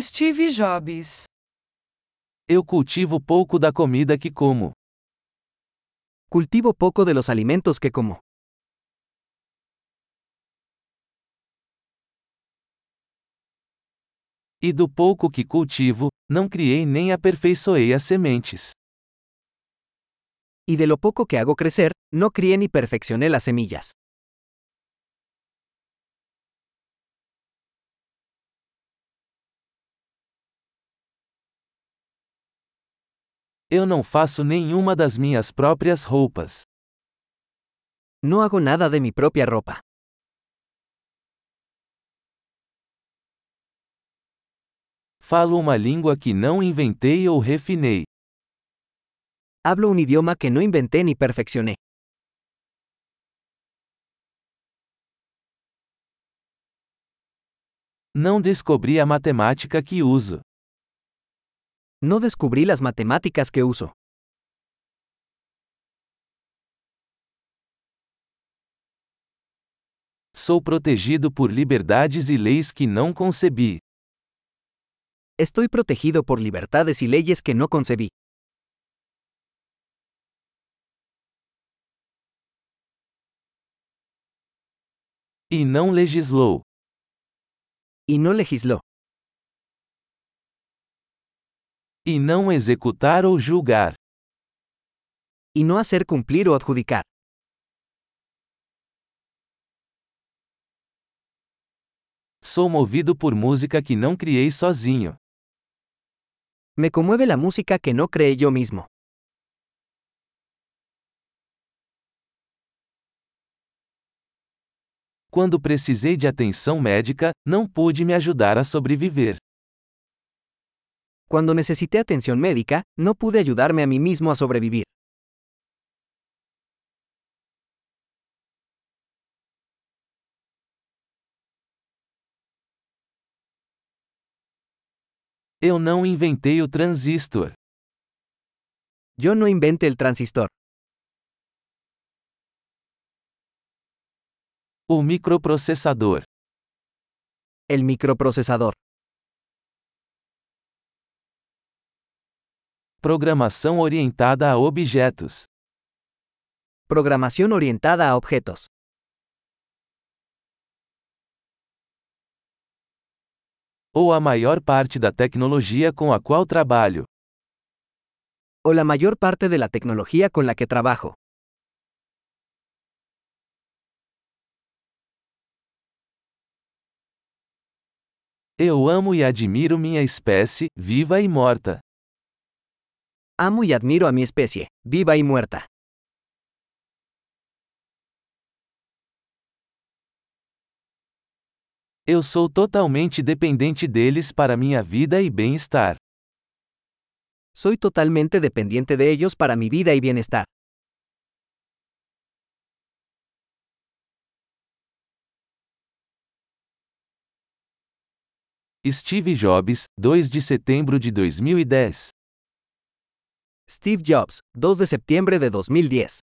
Steve Jobs. Eu cultivo pouco da comida que como. Cultivo poco de los alimentos que como. E do pouco que cultivo, não criei nem aperfeiçoei as sementes. Y de lo poco que hago crecer, no crié ni perfeccioné las semillas. Eu não faço nenhuma das minhas próprias roupas. No hago nada de mi propia ropa. Falo uma língua que não inventei ou refinei. Hablo un idioma que no inventé ni perfeccioné. Não descobri a matemática que uso. No descubrí las matemáticas que uso. Sou protegido por liberdades e leis que não concebi. Estoy protegido por libertades y leyes que no concebí. E não legislou. Y no legisló. E não executar ou julgar. Y no hacer cumplir o adjudicar. Sou movido por música que não criei sozinho. Me conmueve la música que no creé yo mismo. Quando precisei de atenção médica, não pude me ajudar a sobreviver. Cuando necesité atención médica, no pude ayudarme a mí mismo a sobrevivir. Eu não inventei o transistor. Yo no inventé el transistor. O microprocessador. El microprocesador. Programação orientada a objetos. Programación orientada a objetos. Ou a maior parte da tecnologia com a qual trabalho. O la mayor parte de la tecnología con la que trabajo. Eu amo e admiro minha espécie, viva e morta. Amo y admiro a mi especie, viva y muerta. Eu sou totalmente dependente deles para minha vida e bem-estar. Soy totalmente dependiente de ellos para mi vida y bienestar. Steve Jobs, 2 de setembro de 2010. Steve Jobs, 2 de septiembre de 2010.